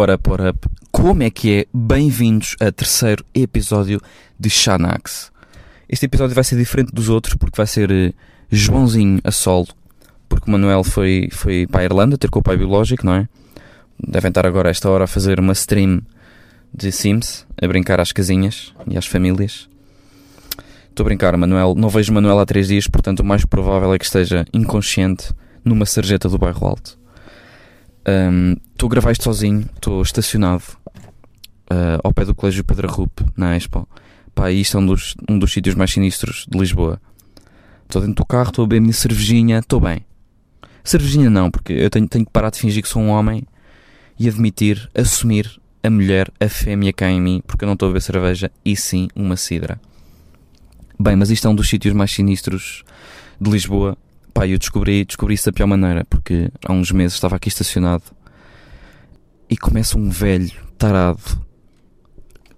What up, what up? Como é que é? Bem-vindos a terceiro episódio de Xanax. Este episódio vai ser diferente dos outros porque vai ser eh, Joãozinho a solo. Porque o Manuel foi, foi para a Irlanda ter com o pai biológico, não é? Devem estar agora a esta hora a fazer uma stream de Sims, a brincar às casinhas e às famílias. Estou a brincar, Manuel. Não vejo Manuel há três dias, portanto o mais provável é que esteja inconsciente numa sarjeta do bairro Alto. Estou um, a gravar isto sozinho, estou estacionado uh, ao pé do Colégio Pedra Rupe, na Expo. Pá, isto é um dos, um dos sítios mais sinistros de Lisboa. Estou dentro do carro, estou a beber a minha cervejinha, estou bem. Cervejinha não, porque eu tenho, tenho que parar de fingir que sou um homem e admitir, assumir a mulher, a fêmea cá em mim, porque eu não estou a beber cerveja, e sim uma cidra. Bem, mas isto é um dos sítios mais sinistros de Lisboa Pá, eu descobri, descobri isso da pior maneira, porque há uns meses estava aqui estacionado e começa um velho tarado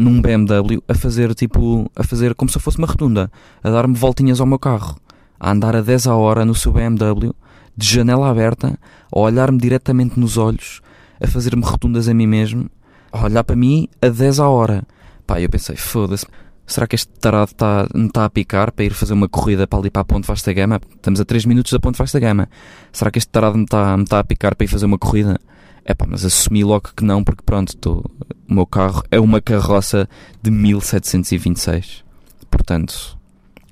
num BMW a fazer tipo, a fazer como se fosse uma redunda, a dar-me voltinhas ao meu carro, a andar a 10 a hora no seu BMW, de janela aberta, a olhar-me diretamente nos olhos, a fazer-me rotundas a mim mesmo, a olhar para mim a 10 a hora. Pá, eu pensei, foda-se, Será que este tarado está, me está a picar para ir fazer uma corrida para ali para a Ponte Vasta Gama? Estamos a 3 minutos da Ponte Vasta Gama. Será que este tarado me está, está a picar para ir fazer uma corrida? É pá, mas assumi logo que não, porque pronto, tô, o meu carro é uma carroça de 1726. Portanto,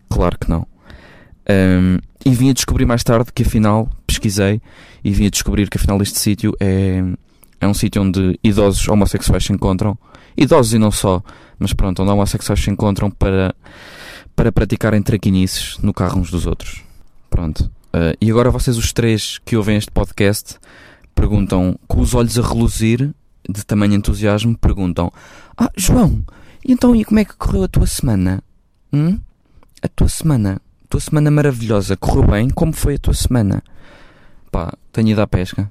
claro que não. Um, e vim a descobrir mais tarde que afinal, pesquisei, e vim a descobrir que afinal este sítio é, é um sítio onde idosos homossexuais se encontram. Idosos e não só mas pronto, onde homossexuais se encontram para, para praticarem traquinices no carro uns dos outros. Pronto. Uh, e agora vocês, os três que ouvem este podcast, perguntam, com os olhos a reluzir, de tamanho entusiasmo, perguntam: Ah, João, então e como é que correu a tua semana? Hum? A tua semana? A tua semana maravilhosa, correu bem? Como foi a tua semana? Pá, tenho ido à pesca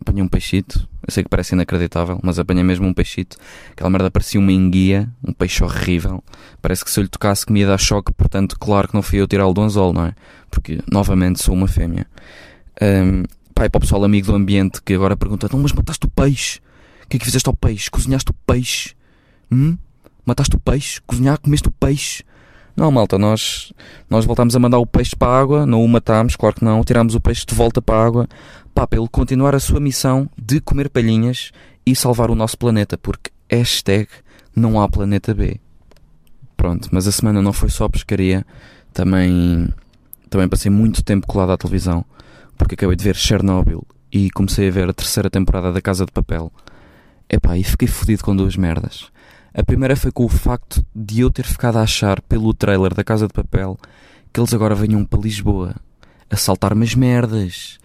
apanhei um peixito. Eu sei que parece inacreditável, mas apanhei mesmo um peixito. Aquela merda parecia uma enguia, um peixe horrível. Parece que se eu lhe tocasse que me choque, portanto, claro que não fui eu tirá-lo do anzol, não é? Porque, novamente, sou uma fêmea. Um, pai, para o pessoal amigo do ambiente que agora pergunta: então, mas mataste o peixe? O que é que fizeste ao peixe? Cozinhaste o peixe? Hum? Mataste o peixe? Cozinhar, comeste o peixe? Não, malta, nós, nós voltámos a mandar o peixe para a água, não o matámos, claro que não, tirámos o peixe de volta para a água, pá, para ele continuar a sua missão de comer palhinhas e salvar o nosso planeta, porque hashtag não há planeta B. Pronto, mas a semana não foi só pescaria, também, também passei muito tempo colado à televisão, porque acabei de ver Chernobyl e comecei a ver a terceira temporada da Casa de Papel. Epá, e fiquei fodido com duas merdas. A primeira foi com o facto de eu ter ficado a achar pelo trailer da Casa de Papel que eles agora venham para Lisboa assaltar umas merdas,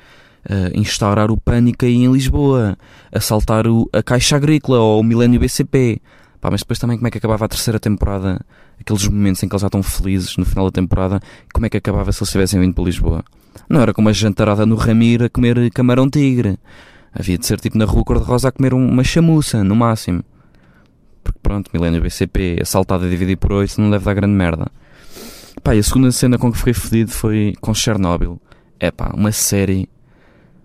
uh, instaurar o pânico aí em Lisboa, assaltar o, a Caixa Agrícola ou o Milênio BCP. Pá, mas depois também como é que acabava a terceira temporada, aqueles momentos em que eles já estão felizes no final da temporada, como é que acabava se eles tivessem vindo para Lisboa? Não era como uma jantarada no Ramiro a comer camarão tigre. Havia de ser tipo na Rua Cor-de-Rosa a comer uma chamuça, no máximo. Pronto, Milênio BCP assaltado a dividir por 8 não deve dar grande merda. Pá, e a segunda cena com que fiquei fedido foi com Chernobyl. É pá, uma série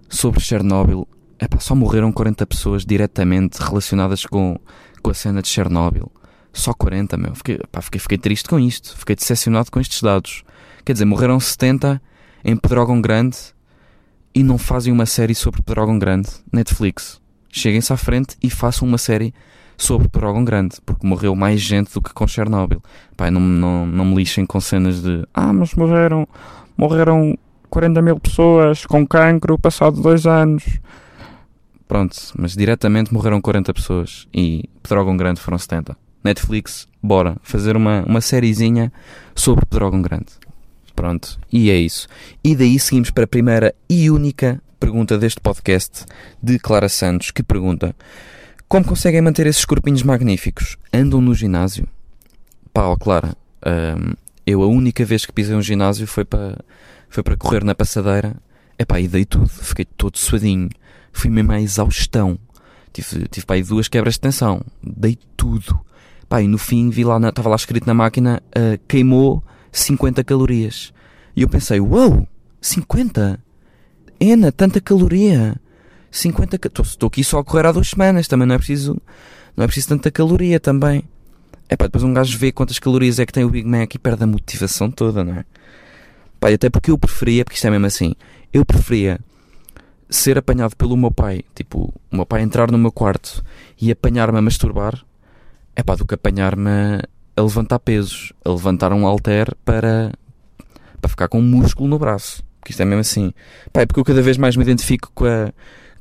sobre Chernobyl. É pá, só morreram 40 pessoas diretamente relacionadas com, com a cena de Chernobyl. Só 40, meu. Fiquei, fiquei, fiquei triste com isto. Fiquei decepcionado com estes dados. Quer dizer, morreram 70 em Pedrógão Grande e não fazem uma série sobre Pedrógão Grande. Netflix. Cheguem-se à frente e façam uma série sobre Pedrógão Grande, porque morreu mais gente do que com Chernobyl. Pai, não, não, não me lixem com cenas de ah, mas morreram, morreram 40 mil pessoas com cancro passado dois anos. Pronto, mas diretamente morreram 40 pessoas e Pedrógão Grande foram 70. Netflix, bora, fazer uma, uma sériezinha sobre Pedrógão Grande. Pronto, e é isso. E daí seguimos para a primeira e única pergunta deste podcast de Clara Santos, que pergunta como conseguem manter esses corpinhos magníficos? Andam no ginásio? Pá, ó Clara, hum, eu a única vez que pisei um ginásio foi para foi para correr na passadeira. Epá, e dei tudo, fiquei todo suadinho. Fui mesmo à exaustão. Tive, tive pá, aí duas quebras de tensão. Dei tudo. Pá, e no fim vi lá, estava lá escrito na máquina, uh, queimou 50 calorias. E eu pensei, uau, wow, 50? Ena, tanta caloria. 50 Estou aqui só a correr há duas semanas, também não é preciso. Não é preciso tanta caloria também. É pá, depois um gajo vê quantas calorias é que tem o Big Mac e perde a motivação toda, não é? Pá, até porque eu preferia, porque isto é mesmo assim, eu preferia ser apanhado pelo meu pai, tipo, o meu pai entrar no meu quarto e apanhar-me a masturbar, é pá, do que apanhar-me a levantar pesos, a levantar um halter para, para ficar com um músculo no braço. Porque isto é mesmo assim. Pá, é porque eu cada vez mais me identifico com a,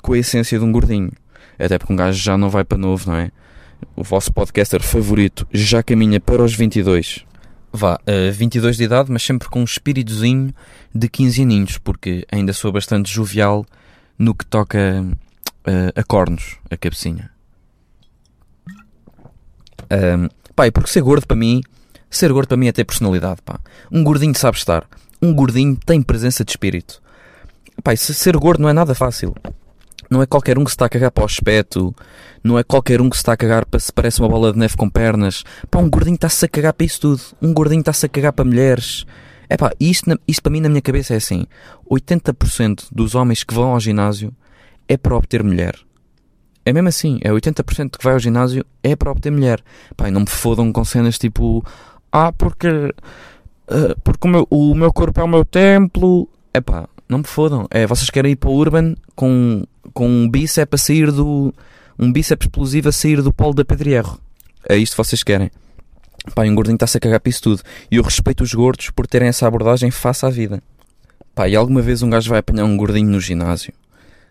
com a essência de um gordinho. Até porque um gajo já não vai para novo, não é? O vosso podcaster favorito já caminha para os 22. Vá, uh, eh, 22 de idade, mas sempre com um espíritozinho de 15 aninhos, porque ainda sou bastante jovial no que toca uh, a cornos, a cabecinha. Um, porque ser gordo para mim, ser gordo para mim é ter personalidade, pá. Um gordinho sabe estar. Um gordinho tem presença de espírito. Se ser gordo não é nada fácil. Não é qualquer um que se está a cagar para o espeto. Não é qualquer um que se está a cagar para se parece uma bola de neve com pernas. Pá, um gordinho está-se a cagar para isso tudo. Um gordinho está-se a cagar para mulheres. É pá, isto, isto para mim na minha cabeça é assim: 80% dos homens que vão ao ginásio é para obter mulher. É mesmo assim, é 80% que vai ao ginásio é para obter mulher. Pá, não me fodam com cenas tipo: Ah, porque. Uh, porque o meu, o meu corpo é o meu templo. É pá, não me fodam. É, vocês querem ir para o Urban com, com um bíceps a sair do. Um bíceps explosivo a sair do polo da Pedrierro. É isto que vocês querem. Pá, um gordinho está-se a cagar para isso tudo. E eu respeito os gordos por terem essa abordagem face à vida. Pá, e alguma vez um gajo vai apanhar um gordinho no ginásio?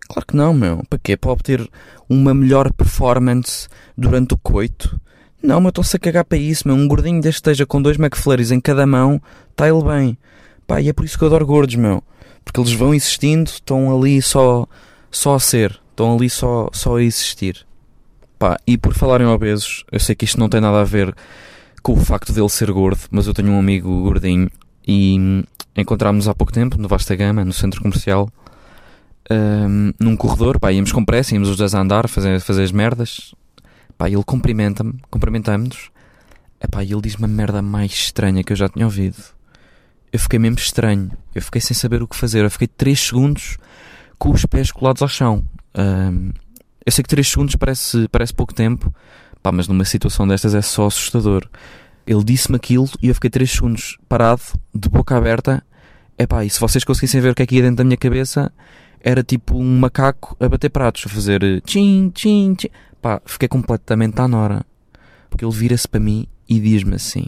Claro que não, meu. Para quê? Para obter uma melhor performance durante o coito? Não, mas estão-se a cagar para isso, meu. Um gordinho deste esteja com dois McFlurries em cada mão, está ele bem. Pá, e é por isso que eu adoro gordos, meu. Porque eles vão existindo, estão ali só, só a ser. Estão ali só, só a existir. Pá, e por falar em obesos, eu sei que isto não tem nada a ver com o facto dele ser gordo, mas eu tenho um amigo gordinho e encontrámos há pouco tempo no Vasta Gama, no centro comercial, um, num corredor, pá, íamos com pressa, íamos os dois a andar, fazer, fazer as merdas, pá, ele cumprimenta-me, cumprimentamos-nos, e ele diz uma merda mais estranha que eu já tinha ouvido. Eu fiquei mesmo estranho, eu fiquei sem saber o que fazer, eu fiquei 3 segundos com os pés colados ao chão. Um, eu sei que 3 segundos parece, parece pouco tempo, Pá, mas numa situação destas é só assustador. Ele disse-me aquilo e eu fiquei 3 segundos parado, de boca aberta. É pá, e se vocês conseguissem ver o que é que ia dentro da minha cabeça, era tipo um macaco a bater pratos, a fazer eh, tchim, tchim, tchim. Pá, fiquei completamente à nora. Porque ele vira-se para mim e diz-me assim.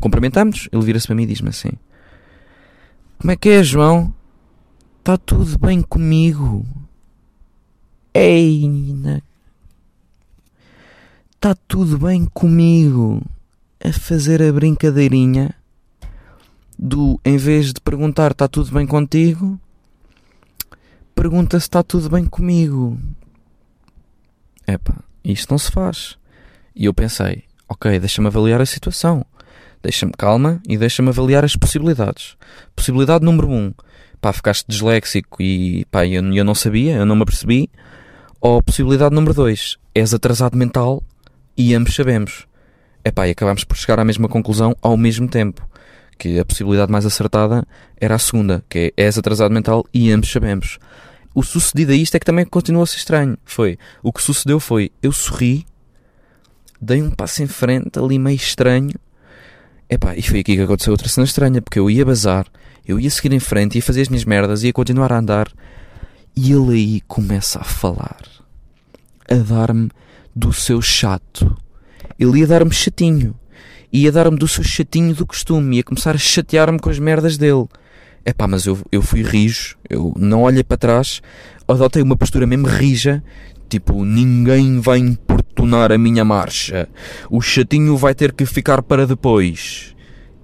Cumprimentamos, ele vira-se para mim e diz-me assim: Como é que é, João? Está tudo bem comigo? Ei, na está tudo bem comigo a fazer a brincadeirinha do em vez de perguntar está tudo bem contigo, pergunta se está tudo bem comigo. Epá, isto não se faz. E eu pensei, ok, deixa-me avaliar a situação. Deixa-me calma e deixa-me avaliar as possibilidades. Possibilidade número um, pá, ficaste disléxico e pá, eu, eu não sabia, eu não me apercebi. Ou possibilidade número dois, és atrasado mental e ambos sabemos. Epá, e acabámos por chegar à mesma conclusão ao mesmo tempo. Que a possibilidade mais acertada era a segunda, que é és atrasado mental e ambos sabemos. O sucedido a isto é que também continua a ser estranho. Foi, o que sucedeu foi, eu sorri, dei um passo em frente, ali meio estranho. Epá, e foi aqui que aconteceu outra cena estranha, porque eu ia bazar, eu ia seguir em frente, ia fazer as minhas merdas, ia continuar a andar. E ele aí começa a falar, a dar-me do seu chato. Ele ia dar-me chatinho. Ia dar-me do seu chatinho do costume. Ia começar a chatear-me com as merdas dele. É pá, mas eu, eu fui rijo. Eu não olhei para trás. Adotei uma postura mesmo rija. Tipo, ninguém vai importunar a minha marcha. O chatinho vai ter que ficar para depois.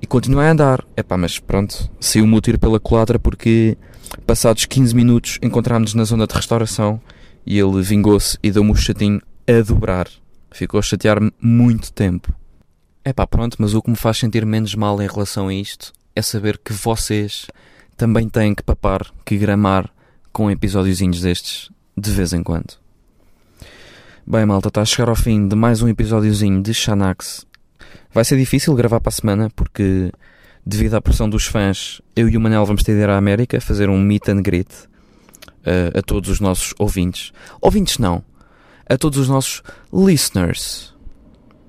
E continuei a andar. É pá, mas pronto. Saiu-me o tiro pela culatra porque, passados 15 minutos, encontrámos-nos na zona de restauração. E ele vingou-se e deu-me o chatinho a dobrar. Ficou a chatear-me muito tempo. É pá, pronto, mas o que me faz sentir menos mal em relação a isto é saber que vocês também têm que papar, que gramar com episódiozinhos destes de vez em quando. Bem, malta, está a chegar ao fim de mais um episódiozinho de Xanax. Vai ser difícil gravar para a semana porque, devido à pressão dos fãs, eu e o Manel vamos ter de ir à América fazer um meet and greet a, a todos os nossos ouvintes. Ouvintes não, a todos os nossos listeners.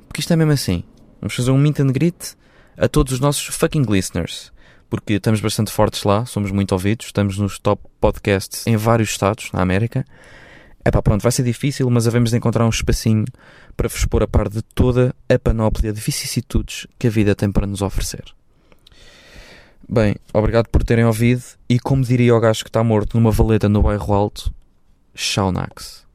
Porque isto é mesmo assim. Vamos fazer um meet and greet a todos os nossos fucking listeners. Porque estamos bastante fortes lá, somos muito ouvidos, estamos nos top podcasts em vários estados na América. É pá, pronto, vai ser difícil, mas havemos de encontrar um espacinho para vos pôr a par de toda a panóplia de vicissitudes que a vida tem para nos oferecer. Bem, obrigado por terem ouvido e como diria o gajo que está morto numa valeta no bairro alto, Shaunax.